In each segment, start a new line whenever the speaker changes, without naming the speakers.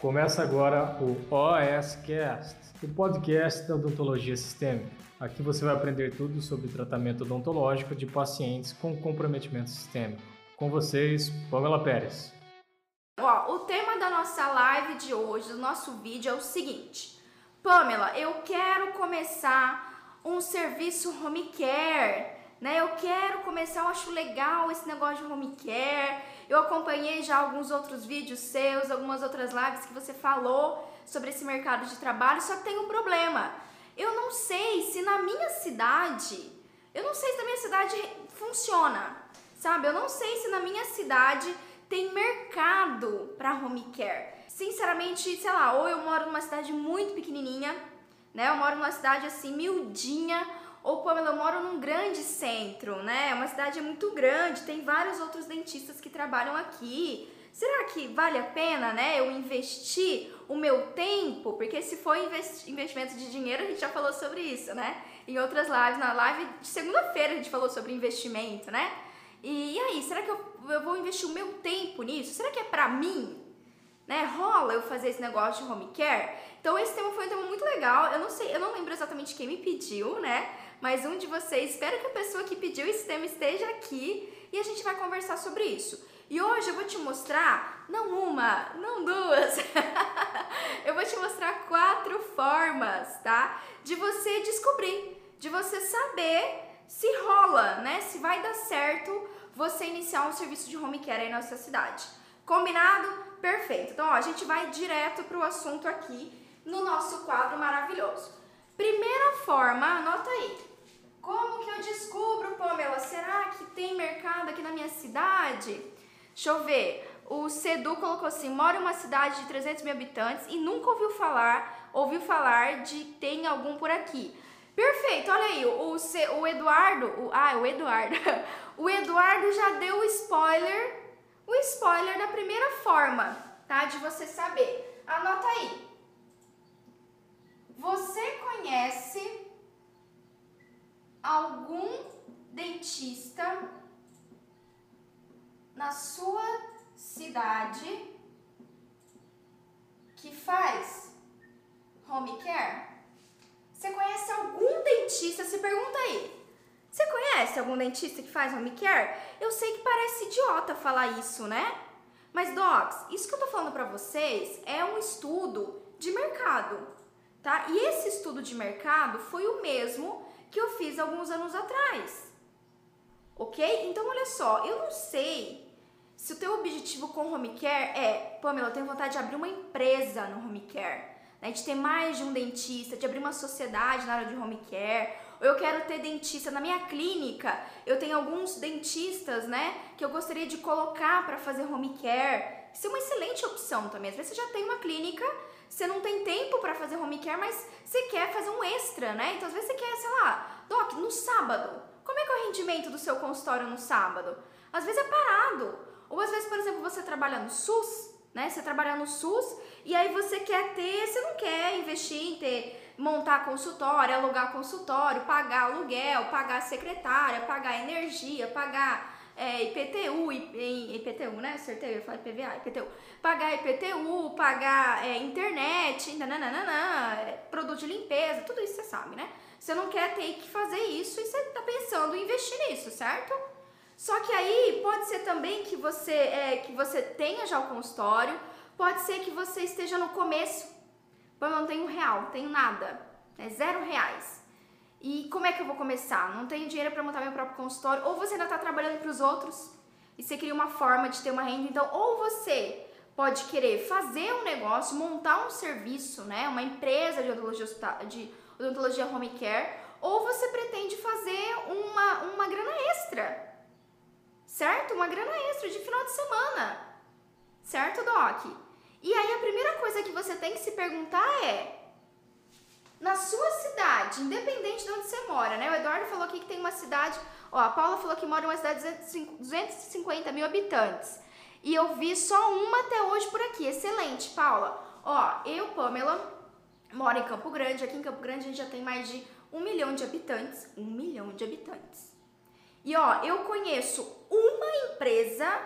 Começa agora o OSCast, o podcast da odontologia sistêmica. Aqui você vai aprender tudo sobre tratamento odontológico de pacientes com comprometimento sistêmico. Com vocês, Pamela Pérez.
Ó, o tema da nossa live de hoje, do nosso vídeo é o seguinte: Pamela, eu quero começar um serviço home care né? Eu quero começar, eu acho legal esse negócio de home care. Eu acompanhei já alguns outros vídeos seus, algumas outras lives que você falou sobre esse mercado de trabalho, só que tem um problema. Eu não sei se na minha cidade, eu não sei se na minha cidade funciona, sabe? Eu não sei se na minha cidade tem mercado para home care. Sinceramente, sei lá, ou eu moro numa cidade muito pequenininha, né? Eu moro numa cidade assim, miudinha, ou Pamela, eu moro num grande centro, né? É uma cidade muito grande, tem vários outros dentistas que trabalham aqui. Será que vale a pena, né, eu investir o meu tempo? Porque se for investimento de dinheiro, a gente já falou sobre isso, né? Em outras lives, na live de segunda-feira a gente falou sobre investimento, né? E, e aí, será que eu, eu vou investir o meu tempo nisso? Será que é pra mim? Né? Rola eu fazer esse negócio de home care? Então esse tema foi um tema muito legal. Eu não sei, eu não lembro exatamente quem me pediu, né? Mas um de vocês, espero que a pessoa que pediu esse tema esteja aqui e a gente vai conversar sobre isso. E hoje eu vou te mostrar, não uma, não duas, eu vou te mostrar quatro formas, tá? De você descobrir, de você saber se rola, né? Se vai dar certo você iniciar um serviço de home care aí na sua cidade. Combinado? Perfeito. Então, ó, a gente vai direto pro assunto aqui no nosso quadro maravilhoso. Primeira forma, anota aí. Como que eu descubro, Pamela? Será que tem mercado aqui na minha cidade? Deixa eu ver. O Sedu colocou assim: mora em uma cidade de 300 mil habitantes e nunca ouviu falar, ouviu falar de tem algum por aqui. Perfeito, olha aí, o, o Eduardo, o, ah, o Eduardo, o Eduardo já deu o spoiler, o spoiler da primeira forma, tá? De você saber. Anota aí. Você conhece algum dentista na sua cidade que faz home care? Você conhece algum dentista? Se pergunta aí. Você conhece algum dentista que faz home care? Eu sei que parece idiota falar isso, né? Mas, docs, isso que eu tô falando pra vocês é um estudo de mercado, tá? E esse estudo de mercado foi o mesmo que eu fiz alguns anos atrás. Ok? Então, olha só, eu não sei se o teu objetivo com home care é, Pamela, eu tenho vontade de abrir uma empresa no home care, né, de ter mais de um dentista, de abrir uma sociedade na área de home care, ou eu quero ter dentista na minha clínica, eu tenho alguns dentistas, né, que eu gostaria de colocar para fazer home care. Isso é uma excelente opção também. Às vezes você já tem uma clínica você não tem tempo para fazer home care, mas você quer fazer um extra, né? Então às vezes você quer, sei lá, Doc, no sábado. Como é que é o rendimento do seu consultório no sábado? Às vezes é parado. Ou às vezes, por exemplo, você trabalha no SUS, né? Você trabalha no SUS e aí você quer ter, você não quer investir em ter, montar consultório, alugar consultório, pagar aluguel, pagar secretária, pagar energia, pagar é, IPTU, IPTU, né? Acertei, eu falei PVA, IPTU. Pagar IPTU, pagar é, internet, nananana, é, produto de limpeza, tudo isso você sabe, né? Você não quer ter que fazer isso e você tá pensando em investir nisso, certo? Só que aí pode ser também que você, é, que você tenha já o consultório, pode ser que você esteja no começo, eu não tenho um real, tenho nada, é zero reais. E como é que eu vou começar? Não tenho dinheiro para montar meu próprio consultório, ou você ainda está trabalhando para os outros e você cria uma forma de ter uma renda. Então, ou você pode querer fazer um negócio, montar um serviço, né, uma empresa de odontologia, de odontologia home care, ou você pretende fazer uma, uma grana extra, certo? Uma grana extra de final de semana, certo, Doc? E aí a primeira coisa que você tem que se perguntar é na sua cidade, independente de onde você mora, né? O Eduardo falou aqui que tem uma cidade, ó, a Paula falou que mora em uma cidade de 250 mil habitantes. E eu vi só uma até hoje por aqui. Excelente, Paula. Ó, eu, Pamela, moro em Campo Grande. Aqui em Campo Grande a gente já tem mais de um milhão de habitantes. Um milhão de habitantes. E ó, eu conheço uma empresa,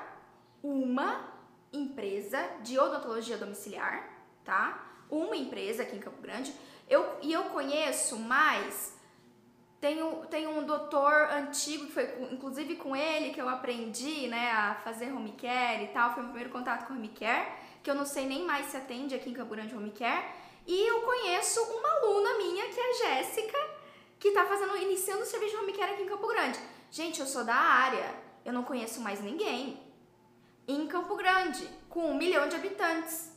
uma empresa de odontologia domiciliar tá? Uma empresa aqui em Campo Grande. Eu, e eu conheço mais. Tenho, tenho um doutor antigo, que foi inclusive com ele que eu aprendi né, a fazer home care e tal. Foi o meu primeiro contato com home care, que eu não sei nem mais se atende aqui em Campo Grande home care. E eu conheço uma aluna minha, que é a Jéssica, que está fazendo, iniciando o serviço de home care aqui em Campo Grande. Gente, eu sou da área, eu não conheço mais ninguém. Em Campo Grande, com um milhão de habitantes.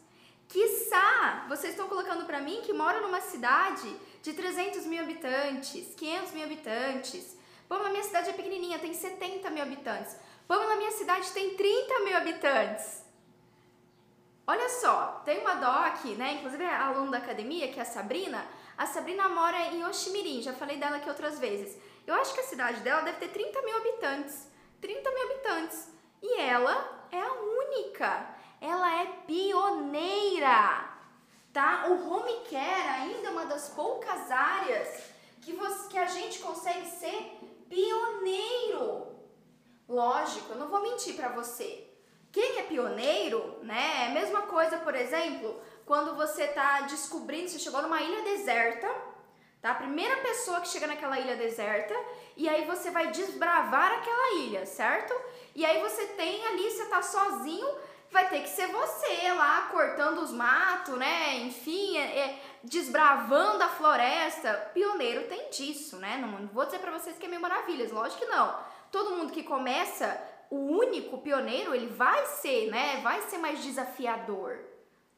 Quiçá, vocês estão colocando para mim que moro numa cidade de 300 mil habitantes, 500 mil habitantes. Na minha cidade é pequenininha, tem 70 mil habitantes. Na minha cidade tem 30 mil habitantes. Olha só, tem uma doc, né? Inclusive é aluna da academia, que é a Sabrina. A Sabrina mora em Oximirim, já falei dela aqui outras vezes. Eu acho que a cidade dela deve ter 30 mil habitantes. 30 mil habitantes. E ela é a única. Ela é pioneira. Tá? O home care ainda é uma das poucas áreas que, você, que a gente consegue ser pioneiro. Lógico, eu não vou mentir para você. Quem é pioneiro, né? É a mesma coisa, por exemplo, quando você está descobrindo, você chegou numa ilha deserta, tá? A primeira pessoa que chega naquela ilha deserta, e aí você vai desbravar aquela ilha, certo? E aí você tem ali, você tá sozinho, vai ter que ser você lá cortando os matos, né? Enfim, é, é, desbravando a floresta. Pioneiro tem disso, né? Não, vou dizer para vocês que é mil maravilhas, lógico que não. Todo mundo que começa o único pioneiro, ele vai ser, né? Vai ser mais desafiador.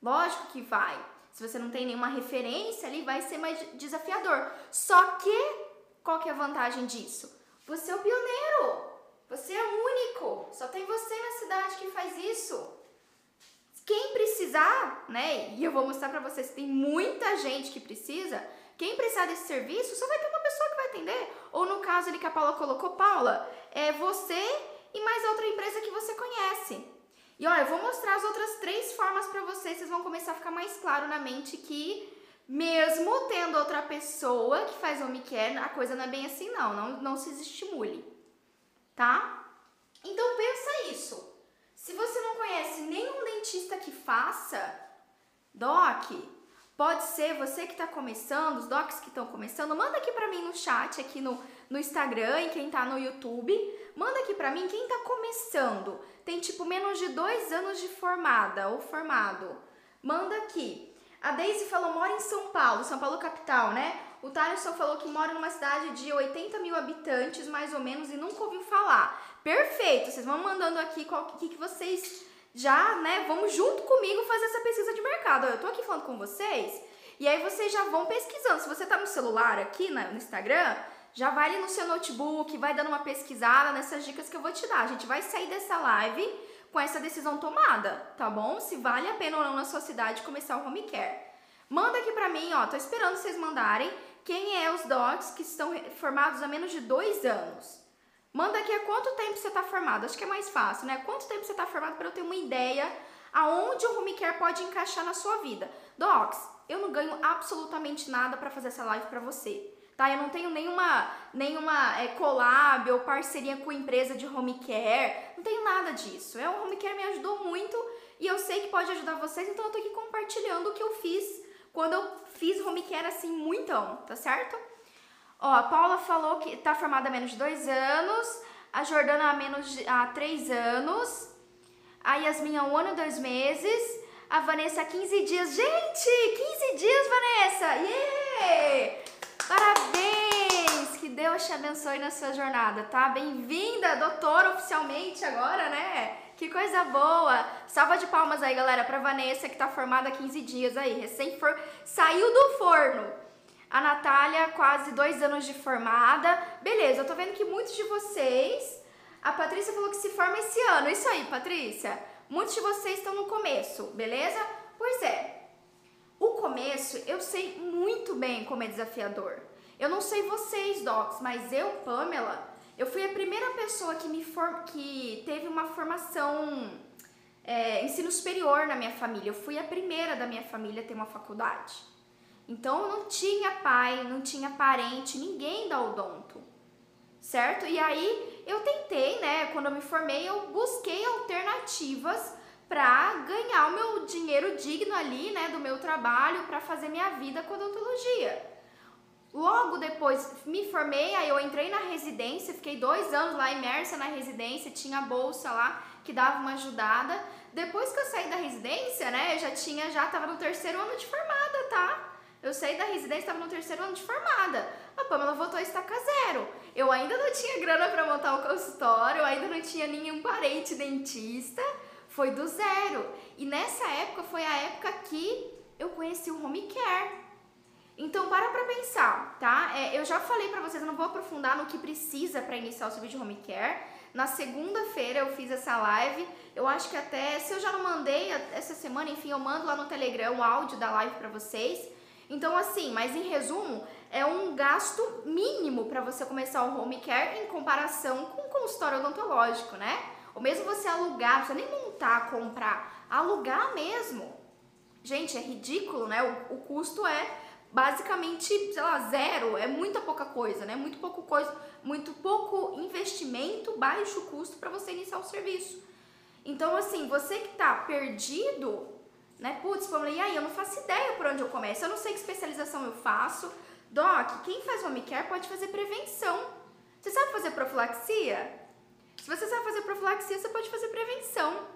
Lógico que vai. Se você não tem nenhuma referência ali, vai ser mais desafiador. Só que, qual que é a vantagem disso? Você é o pioneiro. Você é único. Só tem você na cidade que faz isso. Quem precisar, né? E eu vou mostrar para vocês tem muita gente que precisa. Quem precisar desse serviço, só vai ter uma pessoa que vai atender. Ou no caso ali que a Paula colocou, Paula, é você e mais outra empresa que você conhece. E olha, eu vou mostrar as outras três formas para vocês, vocês vão começar a ficar mais claro na mente que mesmo tendo outra pessoa que faz home care, a coisa não é bem assim não, não, não se estimule, tá? Então pensa isso. Se você não conhece nenhum dentista que faça, doc, pode ser você que está começando, os docs que estão começando, manda aqui para mim no chat, aqui no, no Instagram e quem está no YouTube, Manda aqui pra mim quem tá começando. Tem tipo menos de dois anos de formada ou formado. Manda aqui. A Daisy falou, mora em São Paulo, São Paulo capital, né? O Thaleson falou que mora numa cidade de 80 mil habitantes, mais ou menos, e nunca ouviu falar. Perfeito, vocês vão mandando aqui o que, que vocês já, né, vão junto comigo fazer essa pesquisa de mercado. Eu tô aqui falando com vocês, e aí vocês já vão pesquisando. Se você tá no celular aqui no Instagram, já vai ali no seu notebook, vai dando uma pesquisada nessas dicas que eu vou te dar. A gente vai sair dessa live com essa decisão tomada, tá bom? Se vale a pena ou não na sua cidade começar o home care. Manda aqui pra mim, ó, tô esperando vocês mandarem quem é os docs que estão formados há menos de dois anos. Manda aqui há quanto tempo você tá formado, acho que é mais fácil, né? Quanto tempo você tá formado para eu ter uma ideia aonde o home care pode encaixar na sua vida. Docs, eu não ganho absolutamente nada para fazer essa live para você tá? Eu não tenho nenhuma, nenhuma é, collab ou parceria com empresa de home care, não tenho nada disso. É, o home care me ajudou muito e eu sei que pode ajudar vocês, então eu tô aqui compartilhando o que eu fiz quando eu fiz home care assim, muitão, tá certo? Ó, a Paula falou que tá formada há menos de dois anos, a Jordana há menos de há três anos, a Yasmin há um ano e dois meses, a Vanessa há 15 dias. Gente, 15 dias, Vanessa! Yeah! Parabéns! Que Deus te abençoe na sua jornada, tá? Bem-vinda, doutora, oficialmente agora, né? Que coisa boa! Salva de palmas aí, galera, pra Vanessa, que tá formada há 15 dias aí, recém for... saiu do forno. A Natália, quase dois anos de formada. Beleza, eu tô vendo que muitos de vocês. A Patrícia falou que se forma esse ano. Isso aí, Patrícia. Muitos de vocês estão no começo, beleza? Pois é, o começo eu sei muito bem como é desafiador. Eu não sei vocês, docs, mas eu, Pamela, eu fui a primeira pessoa que me form... que teve uma formação é, ensino superior na minha família. Eu fui a primeira da minha família a ter uma faculdade. Então não tinha pai, não tinha parente, ninguém da odonto. Certo? E aí eu tentei, né? Quando eu me formei, eu busquei alternativas para ganhar o meu dinheiro digno ali, né, do meu trabalho, para fazer minha vida com odontologia. Logo depois me formei, aí eu entrei na residência, fiquei dois anos lá imersa na residência, tinha bolsa lá que dava uma ajudada. Depois que eu saí da residência, né, eu já tinha, já tava no terceiro ano de formada, tá? Eu saí da residência, estava no terceiro ano de formada. A Pamela voltou a estacar zero. Eu ainda não tinha grana para montar o consultório, eu ainda não tinha nenhum parente dentista. Foi do zero. E nessa época foi a época que eu conheci o home care. Então, para pra pensar, tá? É, eu já falei pra vocês, eu não vou aprofundar no que precisa para iniciar o serviço de home care. Na segunda-feira eu fiz essa live. Eu acho que até, se eu já não mandei essa semana, enfim, eu mando lá no Telegram o áudio da live para vocês. Então, assim, mas em resumo, é um gasto mínimo para você começar o home care em comparação com o consultório odontológico, né? Ou mesmo você alugar, você nem montar, comprar, alugar mesmo. Gente, é ridículo, né? O, o custo é basicamente, sei lá, zero, é muita pouca coisa, né? Muito pouco coisa, muito pouco investimento, baixo custo para você iniciar o serviço. Então, assim, você que tá perdido, né? Putz, Pamela, e aí? Eu não faço ideia por onde eu começo, eu não sei que especialização eu faço. Doc, quem faz home care pode fazer prevenção. Você sabe fazer profilaxia? Se você sabe fazer profilaxia, você pode fazer prevenção.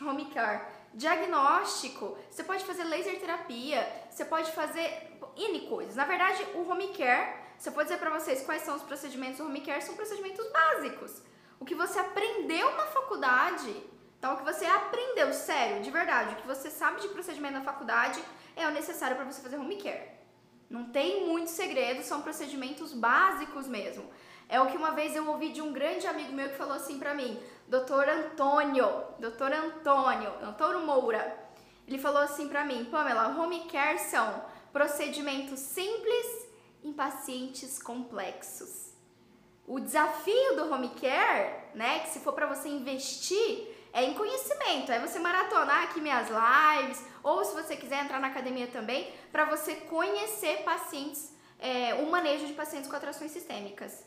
Home care. Diagnóstico, você pode fazer laser terapia, você pode fazer N coisas. Na verdade, o home care, se eu for dizer para vocês quais são os procedimentos do home care, são procedimentos básicos. O que você aprendeu na faculdade então, o que você aprendeu, sério, de verdade, o que você sabe de procedimento na faculdade é o necessário para você fazer home care. Não tem muito segredo, são procedimentos básicos mesmo. É o que uma vez eu ouvi de um grande amigo meu que falou assim para mim, doutor Antônio, doutor Antônio, Antônio Moura. Ele falou assim para mim, Pamela, home care são procedimentos simples em pacientes complexos. O desafio do home care, né, que se for para você investir, é em conhecimento. É você maratonar aqui minhas lives, ou se você quiser entrar na academia também, para você conhecer pacientes, é, o manejo de pacientes com atrações sistêmicas.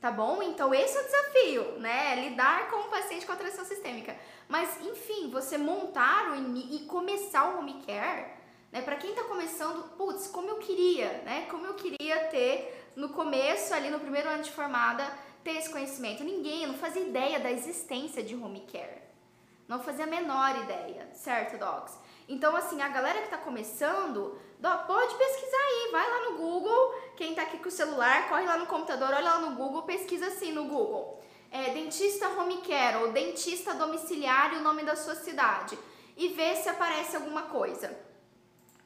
Tá bom? Então esse é o desafio, né? Lidar com um paciente com atração sistêmica. Mas, enfim, você montar o e começar o home care, né? Para quem tá começando, putz, como eu queria, né? Como eu queria ter no começo, ali no primeiro ano de formada, ter esse conhecimento. Ninguém, não fazia ideia da existência de home care. Não fazia a menor ideia, certo, Docs? Então, assim, a galera que está começando, pode pesquisar aí, vai lá no Google, quem está aqui com o celular, corre lá no computador, olha lá no Google, pesquisa assim no Google. É, dentista home care ou dentista domiciliar e o nome da sua cidade. E vê se aparece alguma coisa.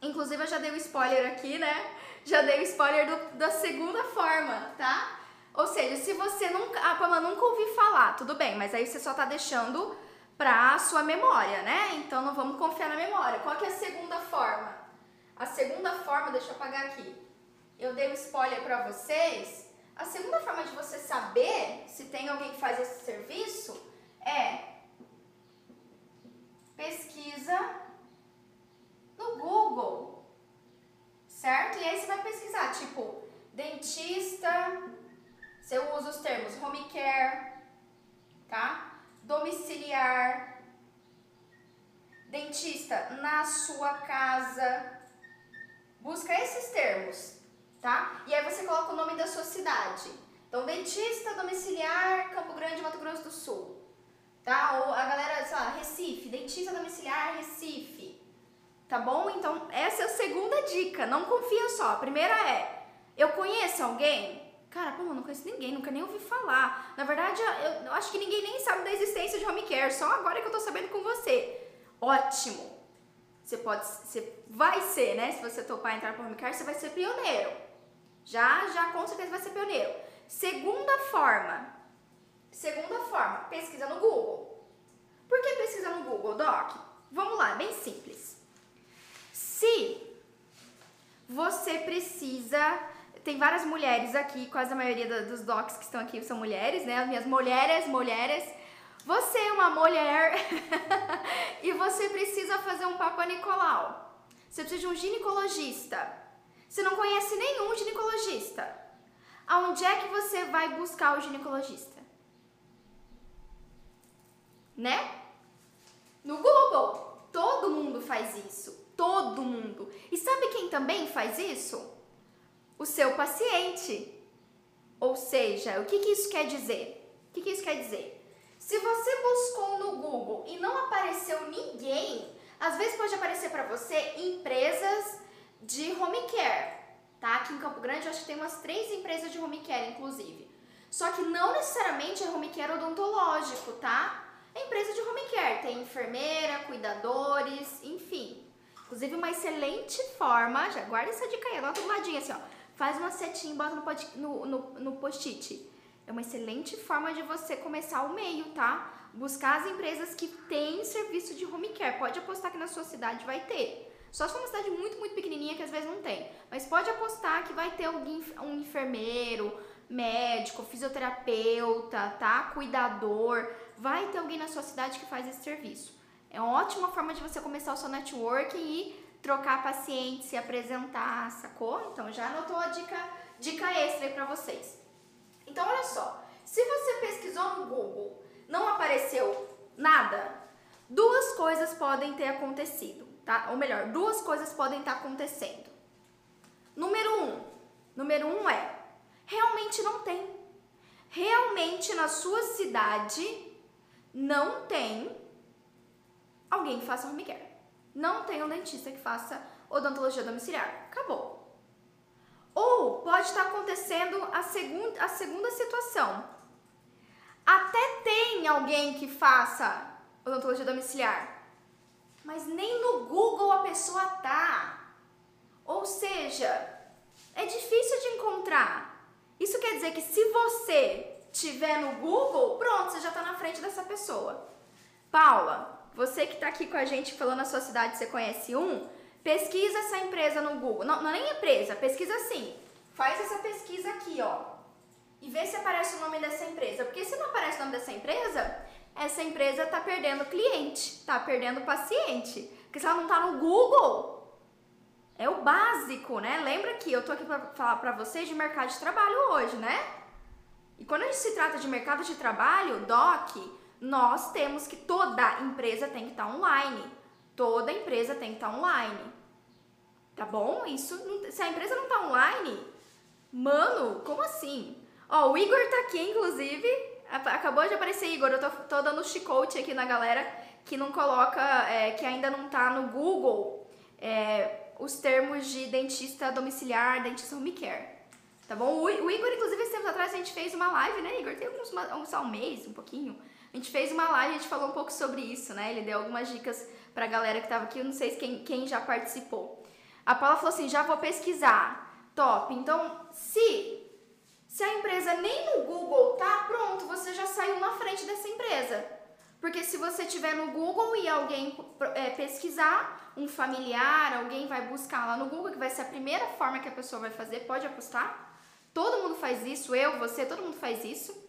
Inclusive, eu já dei um spoiler aqui, né? Já dei o um spoiler do, da segunda forma, tá? Ou seja, se você nunca, ah, Pama, nunca ouvi falar, tudo bem, mas aí você só tá deixando para sua memória, né? Então não vamos confiar na memória. Qual é a segunda forma? A segunda forma, deixa eu apagar aqui. Eu dei um spoiler para vocês. A segunda forma de você saber se tem alguém que faz esse serviço é pesquisa no Google, certo? E aí você vai pesquisar, tipo, dentista, você usa os termos home care, tá? Domiciliar, dentista na sua casa. Busca esses termos, tá? E aí você coloca o nome da sua cidade. Então, dentista domiciliar Campo Grande, Mato Grosso do Sul. Tá? Ou a galera, sei lá, Recife, dentista domiciliar Recife. Tá bom? Então, essa é a segunda dica. Não confia só. A primeira é: eu conheço alguém? Cara, pô, não conheço ninguém, nunca nem ouvi falar. Na verdade, eu, eu acho que ninguém nem sabe da existência de home care, só agora que eu tô sabendo com você. Ótimo! Você pode, você vai ser, né? Se você topar entrar para home care, você vai ser pioneiro. Já, já com certeza vai ser pioneiro. Segunda forma. Segunda forma, pesquisa no Google. Por que pesquisa no Google, Doc? Vamos lá, bem simples. Se você precisa tem várias mulheres aqui, quase a maioria dos docs que estão aqui são mulheres, né? As minhas mulheres, mulheres. Você é uma mulher e você precisa fazer um Papa Nicolau. Você precisa de um ginecologista. Você não conhece nenhum ginecologista. Aonde é que você vai buscar o ginecologista? Né? No Google. Todo mundo faz isso. Todo mundo. E sabe quem também faz isso? O seu paciente. Ou seja, o que, que isso quer dizer? O que, que isso quer dizer? Se você buscou no Google e não apareceu ninguém, às vezes pode aparecer para você empresas de home care, tá? Aqui em Campo Grande eu acho que tem umas três empresas de home care, inclusive. Só que não necessariamente é home care odontológico, tá? É empresa de home care, tem enfermeira, cuidadores, enfim. Inclusive uma excelente forma, já guarda essa dica aí, anota do ladinho assim, ó. Faz uma setinha e bota no, no, no post-it. É uma excelente forma de você começar o meio, tá? Buscar as empresas que têm serviço de home care. Pode apostar que na sua cidade vai ter. Só se for uma cidade muito, muito pequenininha que às vezes não tem. Mas pode apostar que vai ter alguém, um enfermeiro, médico, fisioterapeuta, tá? Cuidador. Vai ter alguém na sua cidade que faz esse serviço. É uma ótima forma de você começar o seu network e trocar pacientes, se apresentar, sacou? Então já anotou a dica, dica extra aí pra vocês. Então olha só, se você pesquisou no Google, não apareceu nada, duas coisas podem ter acontecido, tá? Ou melhor, duas coisas podem estar acontecendo. Número um, número um é, realmente não tem. Realmente na sua cidade não tem alguém que faça care. Não tem um dentista que faça odontologia domiciliar. Acabou. Ou pode estar acontecendo a segunda, a segunda situação. Até tem alguém que faça odontologia domiciliar, mas nem no Google a pessoa tá. Ou seja, é difícil de encontrar. Isso quer dizer que se você tiver no Google, pronto, você já está na frente dessa pessoa. Paula, você que está aqui com a gente falando a sua cidade, você conhece um? Pesquisa essa empresa no Google. Não, não é nem empresa, pesquisa assim. Faz essa pesquisa aqui, ó. E vê se aparece o nome dessa empresa. Porque se não aparece o nome dessa empresa, essa empresa está perdendo cliente, está perdendo paciente. Porque se ela não está no Google, é o básico, né? Lembra que eu tô aqui para falar para vocês de mercado de trabalho hoje, né? E quando a gente se trata de mercado de trabalho, DOC, nós temos que toda empresa tem que estar tá online. Toda empresa tem que estar tá online. Tá bom? Isso, se a empresa não está online, mano, como assim? Ó, o Igor tá aqui, inclusive. Acabou de aparecer Igor. Eu tô, tô dando chicote aqui na galera que não coloca, é, que ainda não tá no Google é, os termos de dentista domiciliar, dentista home care. Tá bom? O, o Igor, inclusive, esse tempo atrás a gente fez uma live, né, Igor? Tem alguns, uma, um mês, um pouquinho. A gente fez uma live, a gente falou um pouco sobre isso, né? Ele deu algumas dicas pra galera que tava aqui, eu não sei quem, quem já participou. A Paula falou assim: já vou pesquisar. Top. Então, se se a empresa nem no Google tá, pronto, você já saiu na frente dessa empresa. Porque se você tiver no Google e alguém é, pesquisar, um familiar, alguém vai buscar lá no Google, que vai ser a primeira forma que a pessoa vai fazer, pode apostar. Todo mundo faz isso, eu, você, todo mundo faz isso.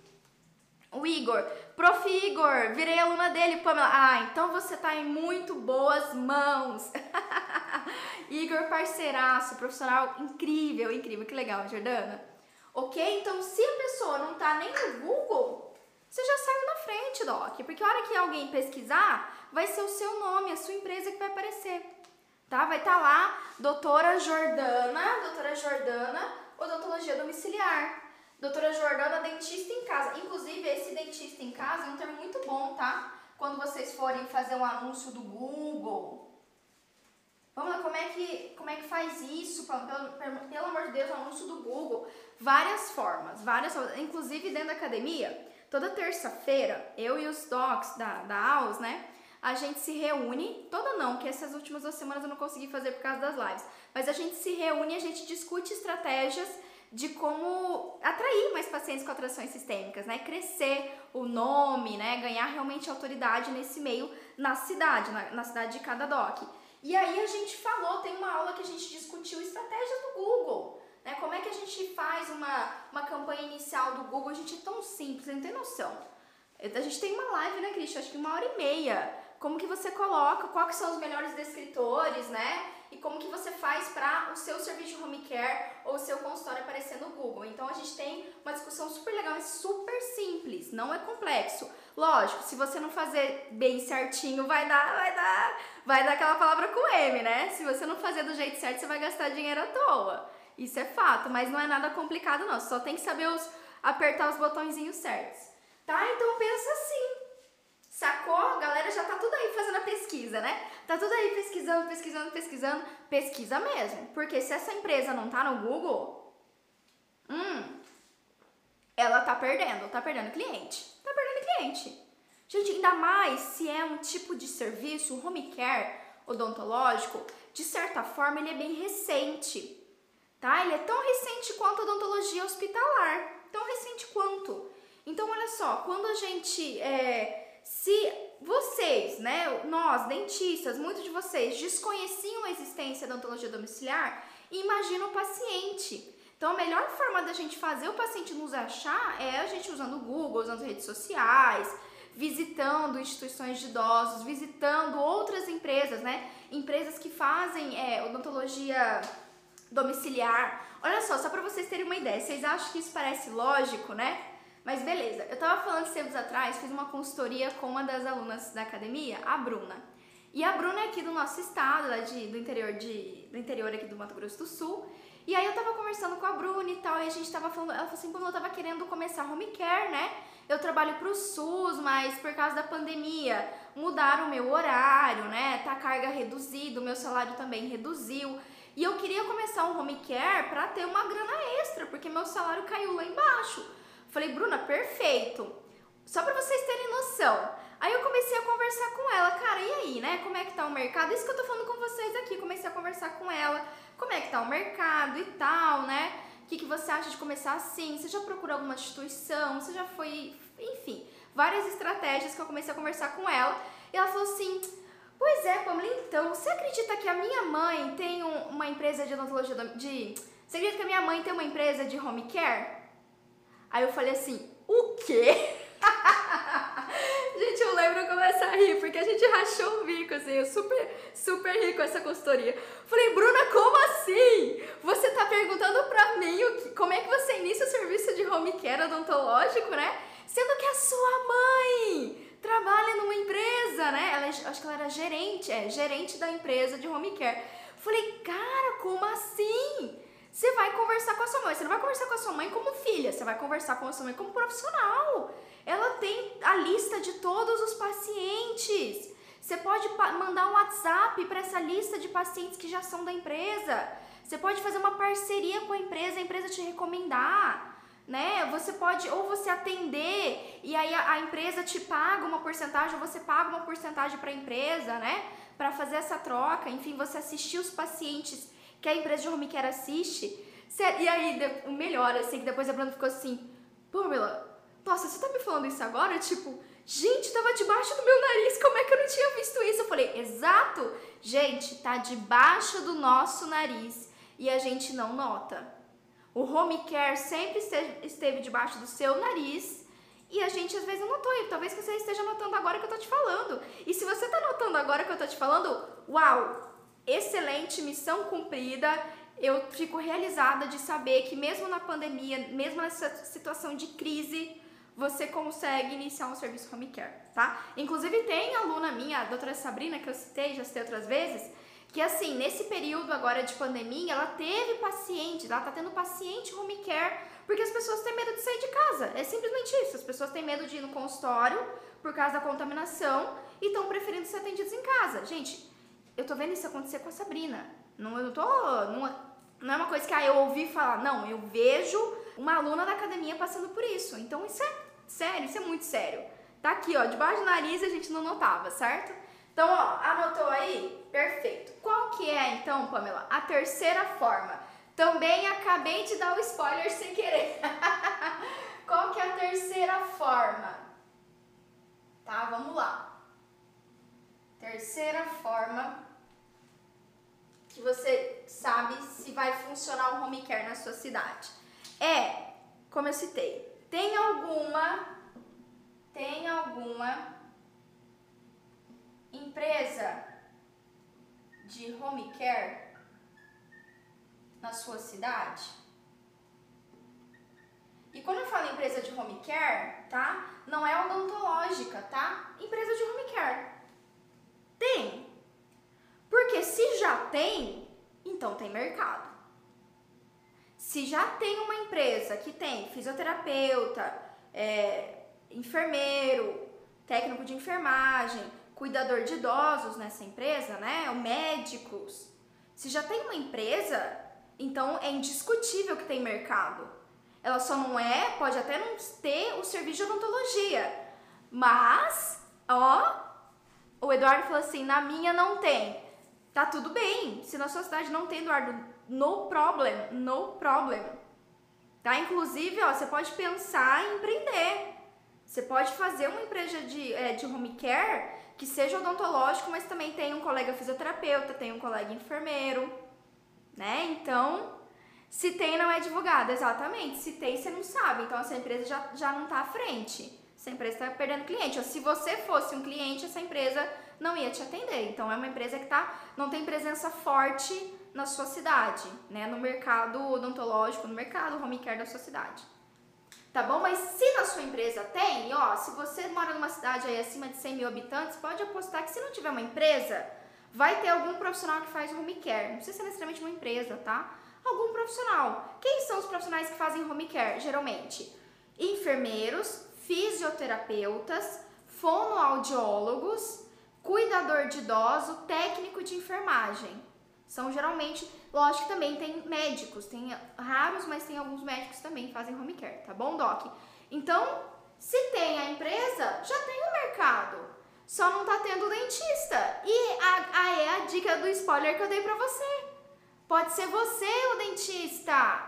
O Igor, Prof. Igor, virei aluna dele, Pamela. Ah, então você tá em muito boas mãos. Igor, parceiraço, profissional incrível, incrível, que legal, Jordana. Ok? Então, se a pessoa não tá nem no Google, você já saiu na frente, Doc. Porque a hora que alguém pesquisar, vai ser o seu nome, a sua empresa que vai aparecer. Tá? Vai estar tá lá, doutora Jordana, doutora Jordana, odontologia domiciliar. Doutora Jordana, dentista em casa. Inclusive, esse dentista em casa é um termo muito bom, tá? Quando vocês forem fazer um anúncio do Google. Vamos lá, como é que, como é que faz isso? Pelo, pelo, amor de Deus, anúncio do Google. Várias formas, várias formas. Inclusive, dentro da academia, toda terça-feira, eu e os docs da, da AUS, né? A gente se reúne, toda não, que essas últimas duas semanas eu não consegui fazer por causa das lives, mas a gente se reúne e a gente discute estratégias de como atrair mais pacientes com atrações sistêmicas, né? Crescer o nome, né? Ganhar realmente autoridade nesse meio na cidade, na, na cidade de cada doc. E aí a gente falou, tem uma aula que a gente discutiu estratégias do Google. Né? Como é que a gente faz uma, uma campanha inicial do Google? A gente é tão simples, não tem noção. A gente tem uma live, né, Cristian? Acho que uma hora e meia. Como que você coloca, quais são os melhores descritores, né? Como que você faz para o seu serviço de home care ou o seu consultório aparecer no Google. Então a gente tem uma discussão super legal, é super simples, não é complexo. Lógico, se você não fazer bem certinho, vai dar, vai dar, vai dar aquela palavra com M, né? Se você não fazer do jeito certo, você vai gastar dinheiro à toa. Isso é fato, mas não é nada complicado não, só tem que saber os, apertar os botõezinhos certos. Tá? Então pensa assim. Sacou? A galera já tá tudo aí fazendo a pesquisa, né? Tá tudo aí pesquisando, pesquisando, pesquisando. Pesquisa mesmo. Porque se essa empresa não tá no Google, hum, ela tá perdendo, tá perdendo cliente. Tá perdendo cliente. Gente, ainda mais se é um tipo de serviço, home care odontológico, de certa forma ele é bem recente. Tá? Ele é tão recente quanto a odontologia hospitalar. Tão recente quanto. Então, olha só, quando a gente. É, se vocês, né, nós, dentistas, muitos de vocês desconheciam a existência da odontologia domiciliar, imagina o paciente. Então, a melhor forma da gente fazer o paciente nos achar é a gente usando o Google, usando redes sociais, visitando instituições de idosos, visitando outras empresas, né? Empresas que fazem é, odontologia domiciliar. Olha só, só para vocês terem uma ideia, vocês acham que isso parece lógico, né? Mas beleza, eu tava falando tempos atrás, fiz uma consultoria com uma das alunas da academia, a Bruna. E a Bruna é aqui do nosso estado, lá de, do interior de, do interior aqui do Mato Grosso do Sul. E aí eu tava conversando com a Bruna e tal, e a gente tava falando, ela falou assim, como eu tava querendo começar home care, né? Eu trabalho pro SUS, mas por causa da pandemia mudaram o meu horário, né? Tá a carga reduzida, o meu salário também reduziu. E eu queria começar um home care pra ter uma grana extra, porque meu salário caiu lá embaixo. Falei, Bruna, perfeito. Só para vocês terem noção. Aí eu comecei a conversar com ela, cara, e aí, né? Como é que tá o mercado? Isso que eu tô falando com vocês aqui. Comecei a conversar com ela, como é que tá o mercado e tal, né? O que, que você acha de começar assim? Você já procurou alguma instituição? Você já foi. Enfim, várias estratégias que eu comecei a conversar com ela. E ela falou assim: Pois é, Pamela, então, você acredita que a minha mãe tem um, uma empresa de odontologia de. Você acredita que a minha mãe tem uma empresa de home care? Aí eu falei assim, o quê? gente, eu lembro eu começar a rir, porque a gente rachou o bico, assim, eu super, super ri com essa consultoria. Falei, Bruna, como assim? Você tá perguntando pra mim o que, como é que você inicia o serviço de home care odontológico, né? Sendo que a sua mãe trabalha numa empresa, né? Ela, é, acho que ela era gerente, é, gerente da empresa de home care. Falei, cara, como assim? Você vai conversar com a sua mãe. Você não vai conversar com a sua mãe como filha, você vai conversar com a sua mãe como profissional. Ela tem a lista de todos os pacientes. Você pode mandar um WhatsApp para essa lista de pacientes que já são da empresa. Você pode fazer uma parceria com a empresa, a empresa te recomendar né? Você pode ou você atender e aí a, a, empresa te paga uma porcentagem, ou você paga uma porcentagem para a empresa, né? Para fazer essa troca, enfim, você assistir os pacientes que a empresa de home care assiste. E aí, o melhor, assim, que depois a Bruna ficou assim, Pamela, nossa, você tá me falando isso agora? Tipo, gente, tava debaixo do meu nariz, como é que eu não tinha visto isso? Eu falei, exato, gente, tá debaixo do nosso nariz e a gente não nota. O home care sempre esteve debaixo do seu nariz e a gente às vezes não notou. E talvez você esteja notando agora que eu tô te falando. E se você tá notando agora que eu tô te falando, uau, excelente, missão cumprida. Eu fico realizada de saber que mesmo na pandemia, mesmo nessa situação de crise, você consegue iniciar um serviço home care, tá? Inclusive tem aluna minha, a doutora Sabrina, que eu citei, já citei outras vezes, que assim, nesse período agora de pandemia, ela teve pacientes, ela tá tendo paciente home care, porque as pessoas têm medo de sair de casa. É simplesmente isso. As pessoas têm medo de ir no consultório por causa da contaminação e estão preferindo ser atendidos em casa. Gente, eu tô vendo isso acontecer com a Sabrina. Não, eu não tô. Não, não é uma coisa que ah, eu ouvi falar. Não, eu vejo uma aluna da academia passando por isso. Então isso é sério, isso é muito sério. Tá aqui, ó, debaixo do nariz a gente não notava, certo? Então, ó, anotou aí? Perfeito. Qual que é, então, Pamela, a terceira forma? Também acabei de dar o spoiler sem querer. Qual que é a terceira forma? Tá, vamos lá. Terceira forma que você sabe se vai funcionar o home care na sua cidade. É, como eu citei, tem alguma tem alguma empresa de home care na sua cidade? E quando eu falo empresa de home care, tá? Não é odontológica, tá? Empresa de home care. Tem. Porque se já tem, então tem mercado. Se já tem uma empresa que tem fisioterapeuta, é, enfermeiro, técnico de enfermagem, cuidador de idosos nessa empresa, né? Médicos. Se já tem uma empresa, então é indiscutível que tem mercado. Ela só não é, pode até não ter o serviço de odontologia. Mas, ó, o Eduardo falou assim: na minha não tem. Tá tudo bem. Se na sua cidade não tem, Eduardo, no problem, no problem. Tá? Inclusive, ó, você pode pensar em empreender. Você pode fazer uma empresa de, é, de home care que seja odontológico, mas também tem um colega fisioterapeuta, tem um colega enfermeiro, né? Então, se tem, não é divulgado, exatamente. Se tem, você não sabe. Então, essa empresa já, já não está à frente. Essa empresa está perdendo cliente. Ou se você fosse um cliente, essa empresa não ia te atender. Então, é uma empresa que tá, não tem presença forte na sua cidade, né? No mercado odontológico, no mercado home care da sua cidade. Tá bom? Mas se na sua empresa tem, ó, se você mora numa cidade aí acima de 100 mil habitantes, pode apostar que se não tiver uma empresa, vai ter algum profissional que faz home care. Não precisa ser necessariamente uma empresa, tá? Algum profissional. Quem são os profissionais que fazem home care, geralmente? Enfermeiros, fisioterapeutas, fonoaudiólogos, cuidador de idoso, técnico de enfermagem. São geralmente, lógico que também tem médicos, tem raros, mas tem alguns médicos também que fazem home care, tá bom, Doc? Então, se tem a empresa, já tem o mercado. Só não tá tendo dentista. E a, a, é a dica do spoiler que eu dei pra você. Pode ser você o dentista.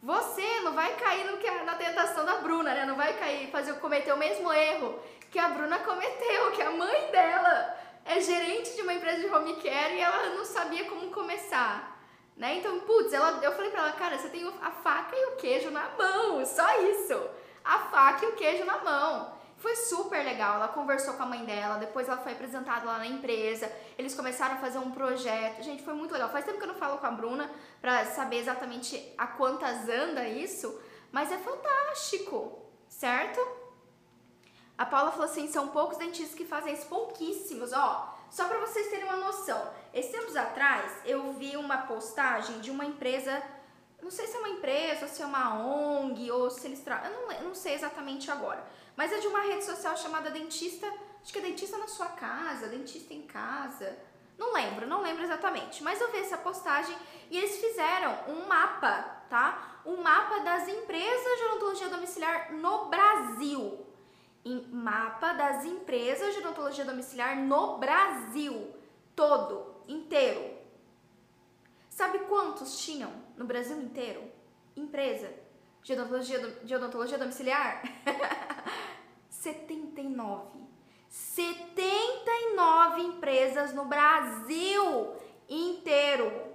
Você não vai cair no que, na tentação da Bruna, né? Não vai cair, fazer cometer o mesmo erro que a Bruna cometeu, que a mãe dela é gerente de uma empresa de home care e ela não sabia como começar. Né? Então, putz, ela, eu falei pra ela, cara, você tem a faca e o queijo na mão, só isso. A faca e o queijo na mão. Foi super legal. Ela conversou com a mãe dela, depois ela foi apresentada lá na empresa. Eles começaram a fazer um projeto. Gente, foi muito legal. Faz tempo que eu não falo com a Bruna pra saber exatamente a quantas anda isso, mas é fantástico, certo? A Paula falou assim: são poucos dentistas que fazem isso, pouquíssimos, ó. Só para vocês terem uma noção. Esses tempos atrás, eu vi uma postagem de uma empresa, não sei se é uma empresa, se é uma ONG, ou se eles trabalham, eu não, eu não sei exatamente agora. Mas é de uma rede social chamada Dentista, acho que é Dentista na sua casa, Dentista em casa. Não lembro, não lembro exatamente. Mas eu vi essa postagem e eles fizeram um mapa, tá? Um mapa das empresas de odontologia domiciliar no Brasil em mapa das empresas de odontologia domiciliar no Brasil todo, inteiro. Sabe quantos tinham no Brasil inteiro? Empresa de odontologia, de odontologia domiciliar? 79. 79 empresas no Brasil inteiro.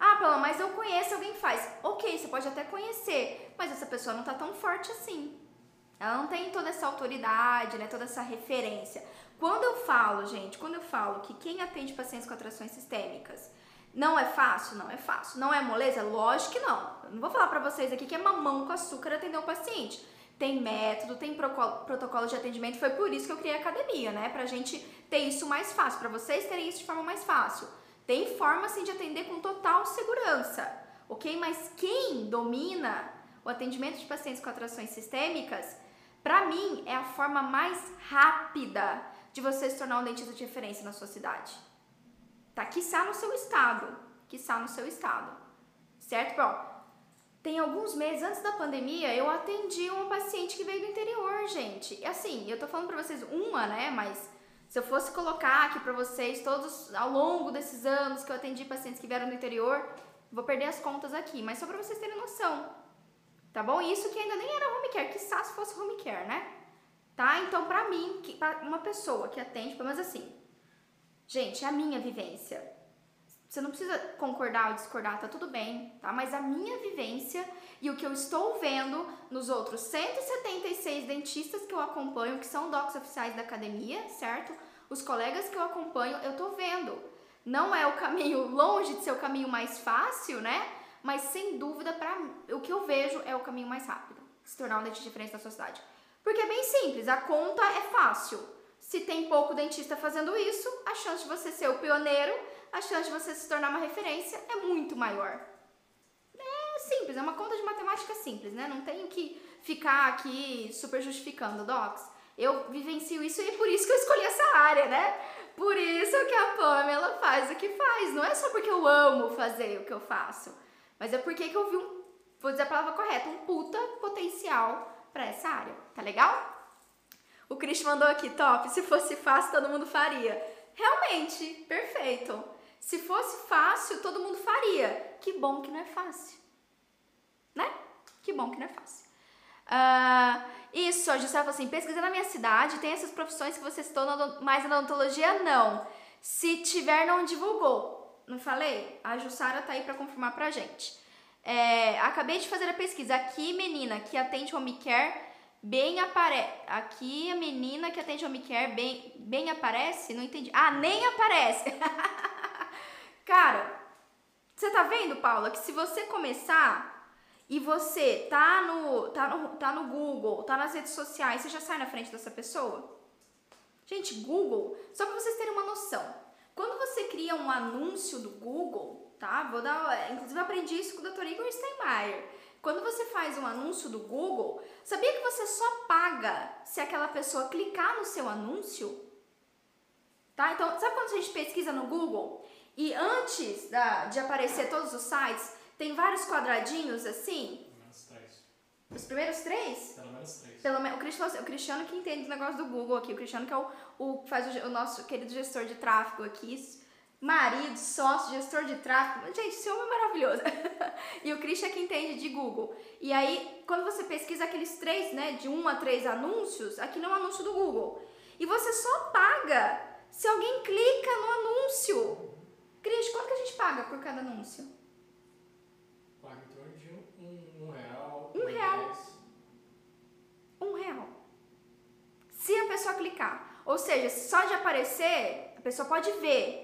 Ah, Paula, mas eu conheço alguém faz. Ok, você pode até conhecer, mas essa pessoa não está tão forte assim. Ela não tem toda essa autoridade, né, toda essa referência. Quando eu falo, gente, quando eu falo que quem atende pacientes com atrações sistêmicas não é fácil, não é fácil. Não é moleza? Lógico que não. Eu não vou falar para vocês aqui que é mamão com açúcar atender um paciente. Tem método, tem protocolo de atendimento. Foi por isso que eu criei a academia, né? Pra gente ter isso mais fácil, para vocês terem isso de forma mais fácil. Tem forma assim de atender com total segurança, ok? Mas quem domina o atendimento de pacientes com atrações sistêmicas para mim, é a forma mais rápida de você se tornar um dentista de referência na sua cidade. Tá? Quiçá no seu estado. Quiçá no seu estado. Certo? Bom, tem alguns meses antes da pandemia, eu atendi uma paciente que veio do interior, gente. E assim, eu tô falando pra vocês uma, né? Mas se eu fosse colocar aqui pra vocês todos ao longo desses anos que eu atendi pacientes que vieram do interior, vou perder as contas aqui, mas só pra vocês terem noção. Tá bom? Isso que ainda nem era home care, que se fosse home care, né? Tá? Então, pra mim, que, pra uma pessoa que atende, menos assim, gente, é a minha vivência. Você não precisa concordar ou discordar, tá tudo bem, tá? Mas a minha vivência e o que eu estou vendo nos outros 176 dentistas que eu acompanho, que são docs oficiais da academia, certo? Os colegas que eu acompanho, eu tô vendo. Não é o caminho longe de ser o caminho mais fácil, né? Mas sem dúvida, para o que eu vejo é o caminho mais rápido, se tornar um dentista diferente na sua cidade. Porque é bem simples, a conta é fácil. Se tem pouco dentista fazendo isso, a chance de você ser o pioneiro, a chance de você se tornar uma referência é muito maior. É simples, é uma conta de matemática simples, né? Não tenho que ficar aqui super justificando, docs. Eu vivencio isso e é por isso que eu escolhi essa área, né? Por isso que a Pamela faz o que faz. Não é só porque eu amo fazer o que eu faço, mas é porque que eu vi um, vou dizer a palavra correta, um puta potencial para essa área. Tá legal? O Chris mandou aqui, top. Se fosse fácil, todo mundo faria. Realmente, perfeito. Se fosse fácil, todo mundo faria. Que bom que não é fácil. Né? Que bom que não é fácil. Uh, isso, a Jussara falou assim: pesquisa na minha cidade, tem essas profissões que você citou, mas na odontologia não. Se tiver, não divulgou. Não falei? A Jussara tá aí para confirmar pra gente. É, acabei de fazer a pesquisa. Aqui, menina, que atende home care, bem aparece. Aqui, a menina que atende home care, bem, bem aparece? Não entendi. Ah, nem aparece. Cara, você tá vendo, Paula, que se você começar e você tá no, tá no, tá no Google, tá nas redes sociais, você já sai na frente dessa pessoa? Gente, Google, só para vocês terem uma noção, quando você cria um anúncio do Google, tá? Vou dar, inclusive aprendi isso com o Dr. Igor Steinmeier. Quando você faz um anúncio do Google, sabia que você só paga se aquela pessoa clicar no seu anúncio? Tá? Então, sabe quando a gente pesquisa no Google e antes da, de aparecer todos os sites, tem vários quadradinhos assim. Os primeiros três?
Pelo menos três.
Pelo menos, o, Cristiano, o Cristiano que entende o negócio do Google aqui. O Cristiano que é o, o faz o, o, nosso querido gestor de tráfego aqui. Marido, sócio, gestor de tráfego. Gente, esse homem é maravilhoso. e o Cristian é que entende de Google. E aí, quando você pesquisa aqueles três, né, de um a três anúncios, aqui não é um anúncio do Google. E você só paga se alguém clica no anúncio. Cris, quanto que a gente paga por cada anúncio? Um real. Um real. Se a pessoa clicar. Ou seja, só de aparecer, a pessoa pode ver.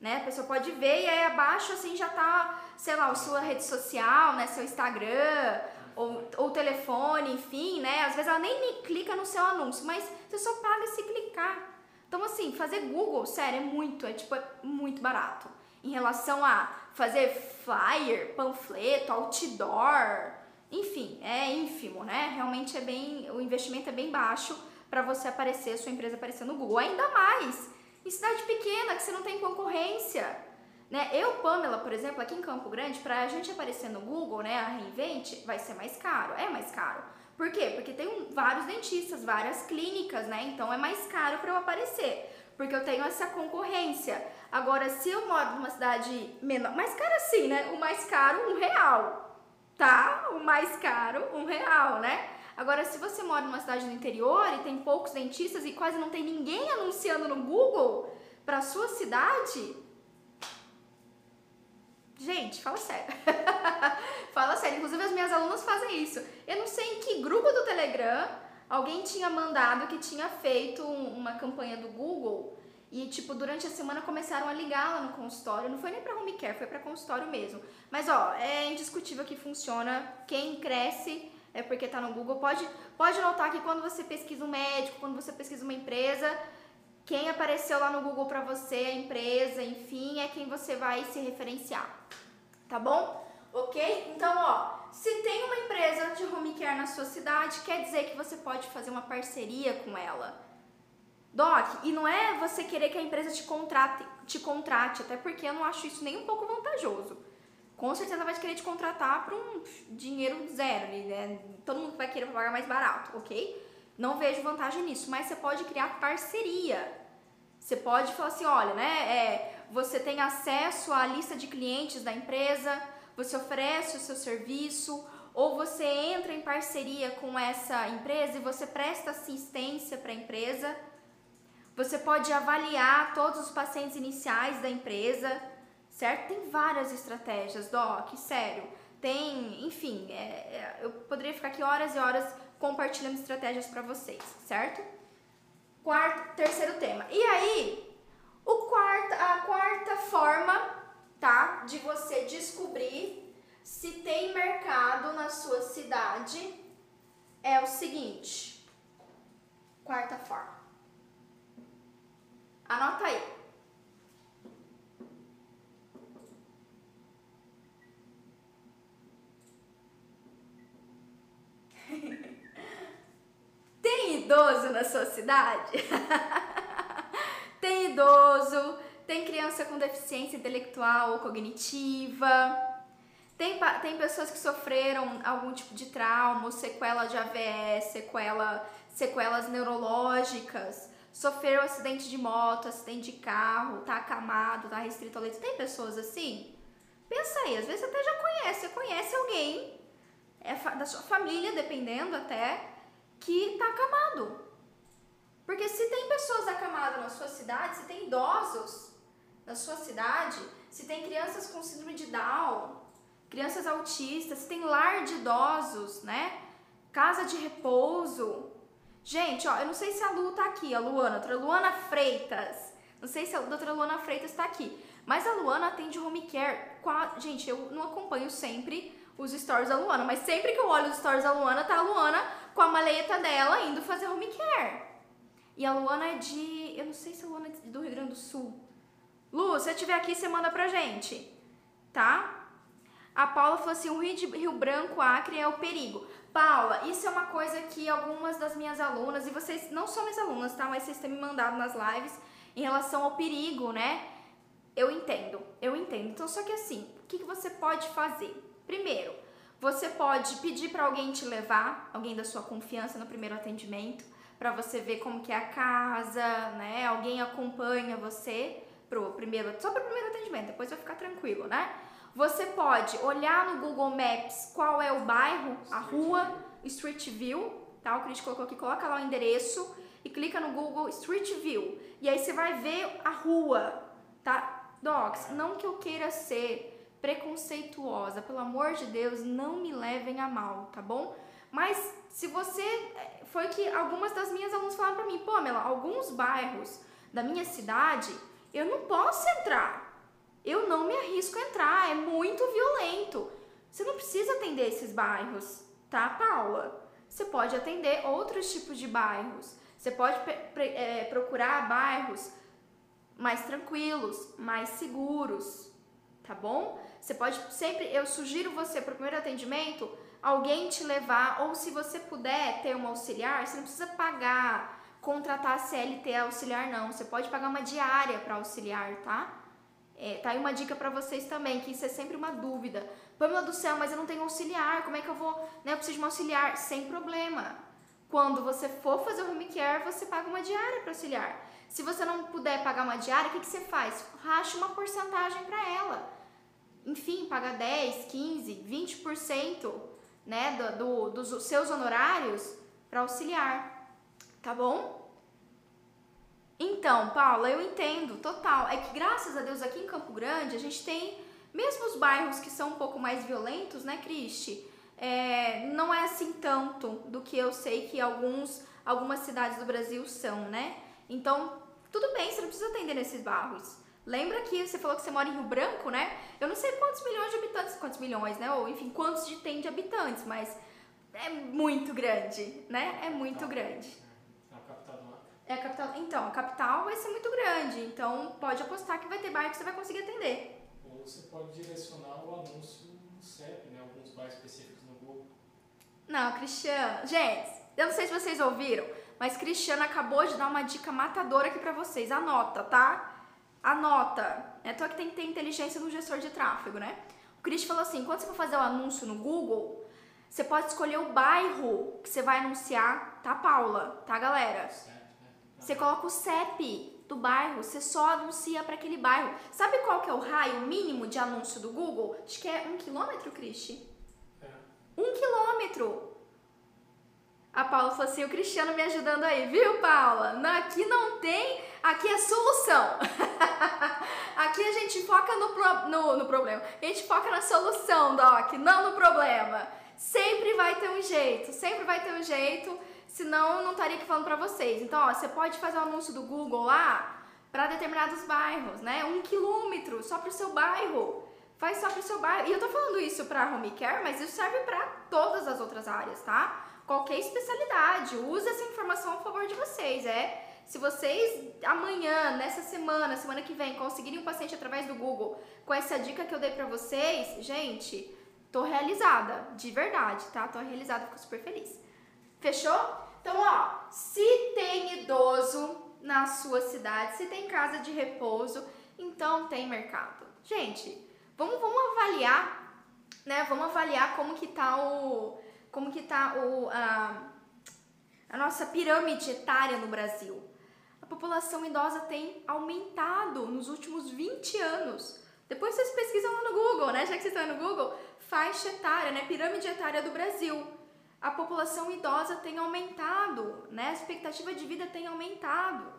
Né? A pessoa pode ver e aí abaixo assim já tá, sei lá, sua rede social, né? Seu Instagram, ou, ou telefone, enfim, né? Às vezes ela nem, nem clica no seu anúncio, mas você só paga se clicar. Então, assim, fazer Google, sério, é muito, é tipo, é muito barato. Em relação a fazer flyer, panfleto, outdoor, enfim, é ínfimo, né? Realmente é bem, o investimento é bem baixo para você aparecer, sua empresa aparecer no Google. Ainda mais em cidade pequena que você não tem concorrência. Né? Eu, Pamela, por exemplo, aqui em Campo Grande, para a gente aparecer no Google, né, a Reinvent, vai ser mais caro. É mais caro. Por quê? Porque tem vários dentistas, várias clínicas, né? Então é mais caro para eu aparecer. Porque eu tenho essa concorrência. Agora, se eu moro numa cidade menor, mais caro assim, né? O mais caro, um real tá? O mais caro, um real, né? Agora, se você mora numa cidade do interior e tem poucos dentistas e quase não tem ninguém anunciando no Google para sua cidade, gente, fala sério. fala sério. Inclusive, as minhas alunas fazem isso. Eu não sei em que grupo do Telegram alguém tinha mandado que tinha feito uma campanha do Google e, tipo, durante a semana começaram a ligar lá no consultório. Não foi nem pra home care, foi pra consultório mesmo. Mas, ó, é indiscutível que funciona. Quem cresce é porque tá no Google. Pode, pode notar que quando você pesquisa um médico, quando você pesquisa uma empresa, quem apareceu lá no Google pra você, a empresa, enfim, é quem você vai se referenciar. Tá bom? Ok? Então, ó, se tem uma empresa de home care na sua cidade, quer dizer que você pode fazer uma parceria com ela Doc, e não é você querer que a empresa te contrate, te contrate, até porque eu não acho isso nem um pouco vantajoso. Com certeza vai querer te contratar por um dinheiro zero, né? Todo mundo vai querer pagar mais barato, ok? Não vejo vantagem nisso, mas você pode criar parceria. Você pode falar assim, olha, né? É, você tem acesso à lista de clientes da empresa, você oferece o seu serviço, ou você entra em parceria com essa empresa e você presta assistência para a empresa você pode avaliar todos os pacientes iniciais da empresa, certo? Tem várias estratégias, Doc, sério. Tem, enfim, é, é, eu poderia ficar aqui horas e horas compartilhando estratégias para vocês, certo? Quarto, terceiro tema. E aí, o quarta, a quarta forma, tá, de você descobrir se tem mercado na sua cidade é o seguinte. Quarta forma. Anota aí. Tem idoso na sua cidade? tem idoso, tem criança com deficiência intelectual ou cognitiva, tem, tem pessoas que sofreram algum tipo de trauma, sequela de AVS, sequela, sequelas neurológicas, sofreu acidente de moto, acidente de carro, tá acamado, tá restrito ao leito. Tem pessoas assim? Pensa aí, às vezes até já conhece, você conhece alguém é da sua família, dependendo até, que tá acamado. Porque se tem pessoas acamadas na sua cidade, se tem idosos na sua cidade, se tem crianças com síndrome de Down, crianças autistas, se tem lar de idosos, né? Casa de repouso. Gente, ó, eu não sei se a Lu tá aqui, a Luana, a Luana Freitas. Não sei se a doutora Luana Freitas está aqui. Mas a Luana atende home care. Gente, eu não acompanho sempre os stories da Luana, mas sempre que eu olho os stories da Luana, tá a Luana com a maleta dela indo fazer home care. E a Luana é de. Eu não sei se a Luana é do Rio Grande do Sul. Lu, se você estiver aqui, você manda pra gente, tá? A Paula falou assim: o Rio, de, Rio Branco, Acre é o perigo. Paula, isso é uma coisa que algumas das minhas alunas, e vocês não são minhas alunas, tá? Mas vocês têm me mandado nas lives em relação ao perigo, né? Eu entendo, eu entendo. Então, só que assim, o que, que você pode fazer? Primeiro, você pode pedir para alguém te levar, alguém da sua confiança no primeiro atendimento, para você ver como que é a casa, né? Alguém acompanha você pro primeiro, só para o primeiro atendimento, depois vai ficar tranquilo, né? Você pode olhar no Google Maps qual é o bairro, a rua, Street View, tá? O Cris colocou aqui, coloca lá o endereço e clica no Google Street View. E aí você vai ver a rua, tá? Docs, não que eu queira ser preconceituosa. Pelo amor de Deus, não me levem a mal, tá bom? Mas se você. Eh, foi que algumas das minhas alunas falaram pra mim, pô, Mela, alguns bairros da minha cidade eu não posso entrar. Eu não me arrisco a entrar, é muito violento. Você não precisa atender esses bairros, tá, Paula? Você pode atender outros tipos de bairros. Você pode é, procurar bairros mais tranquilos, mais seguros, tá bom? Você pode sempre, eu sugiro você para o primeiro atendimento, alguém te levar, ou se você puder ter um auxiliar, você não precisa pagar, contratar CLT auxiliar, não. Você pode pagar uma diária para auxiliar, tá? É, tá aí uma dica para vocês também, que isso é sempre uma dúvida. Pamela do céu, mas eu não tenho auxiliar, como é que eu vou, né? Eu preciso de um auxiliar, sem problema. Quando você for fazer o home care, você paga uma diária para auxiliar. Se você não puder pagar uma diária, o que, que você faz? Racha uma porcentagem para ela enfim, paga 10, 15, 20% né, do, do, dos seus honorários para auxiliar, tá bom? Então, Paula, eu entendo, total. É que graças a Deus aqui em Campo Grande a gente tem, mesmo os bairros que são um pouco mais violentos, né, Cristi? É, não é assim tanto do que eu sei que alguns, algumas cidades do Brasil são, né? Então, tudo bem, você não precisa atender nesses bairros. Lembra que você falou que você mora em Rio Branco, né? Eu não sei quantos milhões de habitantes, quantos milhões, né? Ou enfim, quantos de tem de habitantes, mas é muito grande, né? É muito grande.
É a capital do Acre.
É a capital. Então, a capital vai ser muito grande, então pode apostar que vai ter bairro que você vai conseguir atender.
Ou você pode direcionar o anúncio no CEP, né? Alguns bairros específicos no Google.
Não, Cristiano. Gente, eu não sei se vocês ouviram, mas Cristiano acabou de dar uma dica matadora aqui pra vocês. Anota, tá? anota. É tô que tem que ter inteligência no gestor de tráfego, né? O Chris falou assim: quando você for fazer o anúncio no Google, você pode escolher o bairro que você vai anunciar, tá, Paula? Tá, galera? Você coloca o CEP do bairro, você só anuncia para aquele bairro. Sabe qual que é o raio mínimo de anúncio do Google? Acho que é um quilômetro, Cristi. É. Um quilômetro. A Paula falou assim: o Cristiano me ajudando aí, viu, Paula? Não, aqui não tem, aqui é solução. aqui a gente foca no, pro, no, no problema, a gente foca na solução, Doc, não no problema. Sempre vai ter um jeito, sempre vai ter um jeito, senão não estaria aqui falando pra vocês. Então, ó, você pode fazer o um anúncio do Google lá para determinados bairros, né? Um quilômetro só para o seu bairro. Faz só para o seu bairro. E eu tô falando isso para home care, mas isso serve para todas as outras áreas, tá? Qualquer especialidade. Use essa informação a favor de vocês. É se vocês amanhã, nessa semana, semana que vem, conseguirem um paciente através do Google com essa dica que eu dei pra vocês, gente, tô realizada, de verdade, tá? Tô realizada, fico super feliz. Fechou? Então, ó, se tem idoso na sua cidade, se tem casa de repouso, então tem mercado. Gente, vamos, vamos avaliar, né? Vamos avaliar como que tá o como que tá o a, a nossa pirâmide etária no Brasil população idosa tem aumentado nos últimos 20 anos. Depois vocês pesquisam lá no Google, né? Já que vocês estão no Google, faixa etária, né? Pirâmide etária do Brasil. A população idosa tem aumentado, né? A expectativa de vida tem aumentado.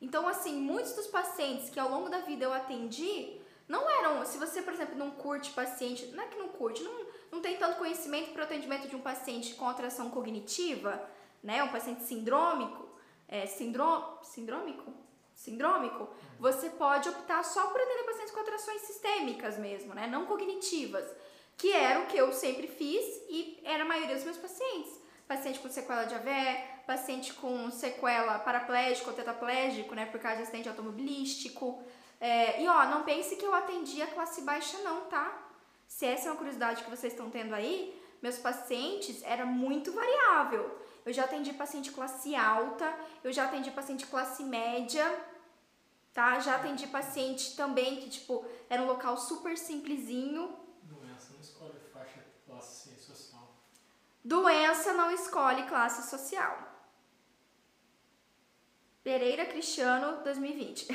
Então, assim, muitos dos pacientes que ao longo da vida eu atendi não eram. Se você, por exemplo, não curte paciente, não é que não curte, não, não tem tanto conhecimento para o atendimento de um paciente com alteração cognitiva, né? Um paciente sindrômico é, sindrô, sindrômico, sindrômico, você pode optar só por atender pacientes com alterações sistêmicas mesmo, né? Não cognitivas, que era o que eu sempre fiz e era a maioria dos meus pacientes. Paciente com sequela de AVE, paciente com sequela paraplégico ou tetraplégico, né? Por causa de acidente automobilístico. É, e ó, não pense que eu atendi a classe baixa não, tá? Se essa é uma curiosidade que vocês estão tendo aí, meus pacientes era muito variável. Eu já atendi paciente classe alta, eu já atendi paciente classe média, tá? Já atendi paciente também que, tipo, era um local super simplesinho.
Doença não escolhe faixa classe social.
Doença não escolhe classe social. Pereira Cristiano 2020.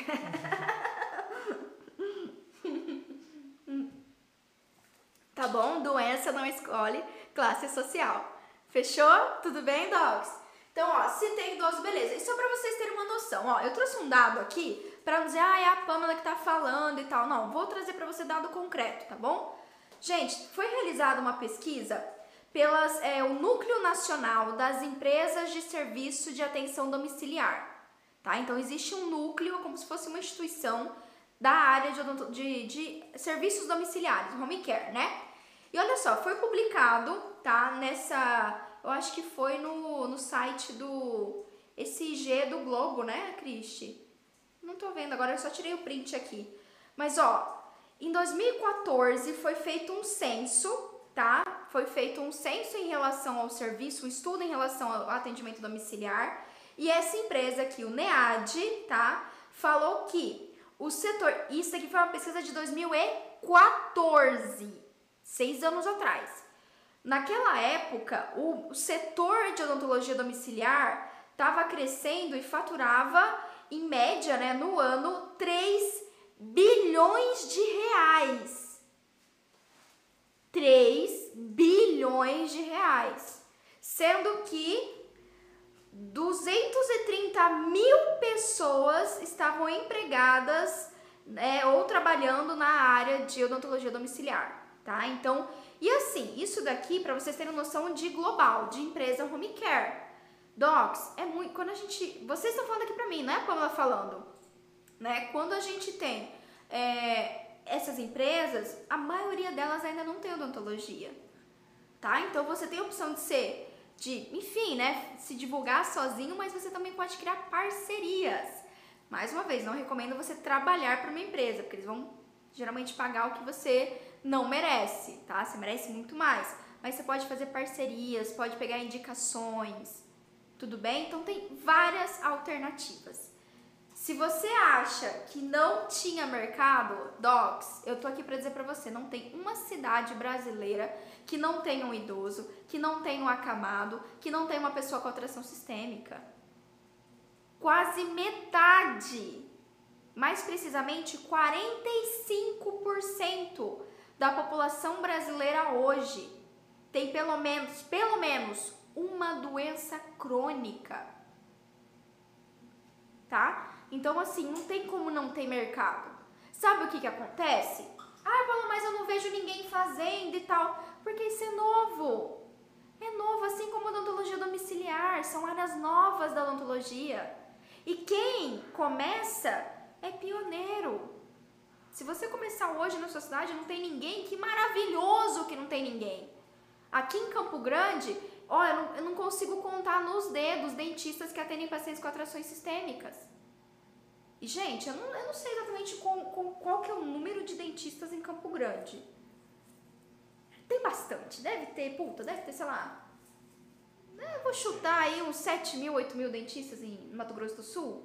tá bom? Doença não escolhe classe social. Fechou? Tudo bem, dogs? Então, ó, se tem idoso, beleza. E só pra vocês terem uma noção, ó, eu trouxe um dado aqui pra não dizer, ah, é a Pamela que tá falando e tal. Não, vou trazer pra você dado concreto, tá bom? Gente, foi realizada uma pesquisa pelas é, o Núcleo Nacional das Empresas de Serviço de Atenção Domiciliar, tá? Então, existe um núcleo, como se fosse uma instituição da área de, de, de serviços domiciliares, home care, né? E olha só, foi publicado, tá? Nessa. Eu acho que foi no, no site do. Esse G do Globo, né, Cristi? Não tô vendo agora, eu só tirei o print aqui. Mas ó, em 2014 foi feito um censo, tá? Foi feito um censo em relação ao serviço, um estudo em relação ao atendimento domiciliar. E essa empresa aqui, o NEAD, tá? Falou que o setor. Isso aqui foi uma pesquisa de 2014 seis anos atrás. Naquela época, o setor de odontologia domiciliar estava crescendo e faturava, em média, né, no ano, 3 bilhões de reais. 3 bilhões de reais. Sendo que 230 mil pessoas estavam empregadas né, ou trabalhando na área de odontologia domiciliar tá? Então, e assim, isso daqui para vocês terem noção de global, de empresa home care. Docs, é muito, quando a gente, vocês estão falando aqui para mim, não é a Pamela falando, né? Quando a gente tem é, essas empresas, a maioria delas ainda não tem odontologia, tá? Então você tem a opção de ser de, enfim, né, se divulgar sozinho, mas você também pode criar parcerias. Mais uma vez, não recomendo você trabalhar para uma empresa, porque eles vão geralmente pagar o que você não merece, tá? Você merece muito mais. Mas você pode fazer parcerias, pode pegar indicações, tudo bem? Então tem várias alternativas. Se você acha que não tinha mercado, docs, eu tô aqui para dizer para você, não tem uma cidade brasileira que não tenha um idoso, que não tenha um acamado, que não tenha uma pessoa com atração sistêmica. Quase metade, mais precisamente 45% da população brasileira hoje tem pelo menos, pelo menos uma doença crônica. Tá? Então assim, não tem como não ter mercado. Sabe o que que acontece? Ah, Paulo, mas eu não vejo ninguém fazendo e tal. Porque isso é novo. É novo, assim como a odontologia domiciliar, são áreas novas da odontologia. E quem começa é pioneiro. Se você começar hoje na sua cidade, não tem ninguém, que maravilhoso que não tem ninguém. Aqui em Campo Grande, ó, eu não consigo contar nos dedos dentistas que atendem pacientes com atrações sistêmicas. E, gente, eu não, eu não sei exatamente qual, qual, qual que é o número de dentistas em Campo Grande. Tem bastante, deve ter, puta, deve ter, sei lá. Eu vou chutar aí uns 7 mil, 8 mil dentistas em Mato Grosso do Sul.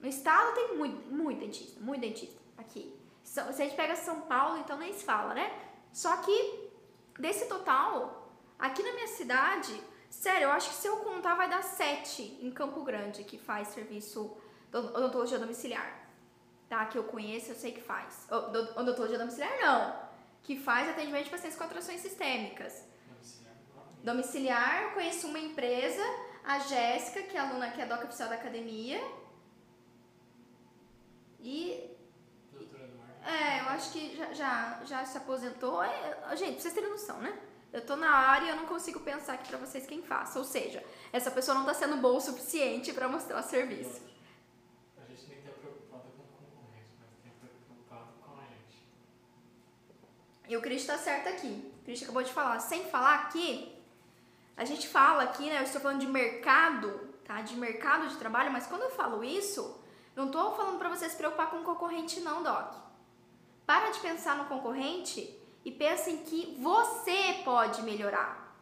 No estado tem muito, muito dentista, muito dentista aqui. Se a gente pega São Paulo, então nem se fala, né? Só que desse total, aqui na minha cidade, sério, eu acho que se eu contar vai dar sete em Campo Grande que faz serviço odontologia domiciliar. Tá? Que eu conheço, eu sei que faz. Odontologia domiciliar não. Que faz atendimento de pacientes com atrações sistêmicas. Domiciliar, conheço uma empresa, a Jéssica, que é aluna que é doca oficial da academia. E é, eu acho que já, já, já se aposentou. É, gente, pra vocês terem noção, né? Eu tô na área e eu não consigo pensar aqui pra vocês quem faça. Ou seja, essa pessoa não tá sendo boa o suficiente para mostrar o serviço.
A gente nem tá preocupado com o concorrente, mas tem que estar preocupado com a gente.
E o Cris tá certo aqui. O Cris acabou de falar. Sem falar aqui, a gente fala aqui, né? Eu estou falando de mercado, tá? De mercado de trabalho, mas quando eu falo isso, não tô falando para você se preocupar com o concorrente, não, Doc. Para de pensar no concorrente e pensa em que você pode melhorar.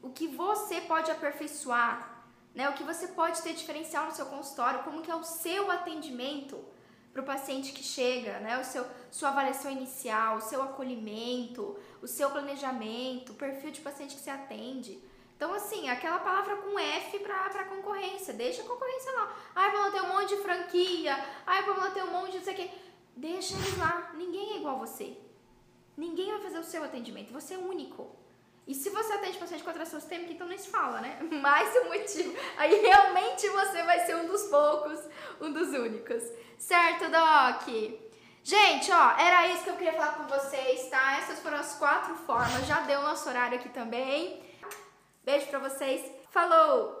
O que você pode aperfeiçoar, né? O que você pode ter diferencial no seu consultório, como que é o seu atendimento para o paciente que chega, né? O seu, sua avaliação inicial, o seu acolhimento, o seu planejamento, o perfil de paciente que você atende. Então, assim, aquela palavra com F para concorrência, deixa a concorrência lá. Ai, vamos ter um monte de franquia, ai, vamos ter um monte de não sei o quê. Deixa eles lá. Ninguém é igual a você. Ninguém vai fazer o seu atendimento. Você é único. E se você atende paciente com atração sistêmica, então nem se fala, né? Mais um motivo. Aí realmente você vai ser um dos poucos, um dos únicos. Certo, Doc? Gente, ó, era isso que eu queria falar com vocês, tá? Essas foram as quatro formas. Já deu nosso horário aqui também. Beijo pra vocês. Falou!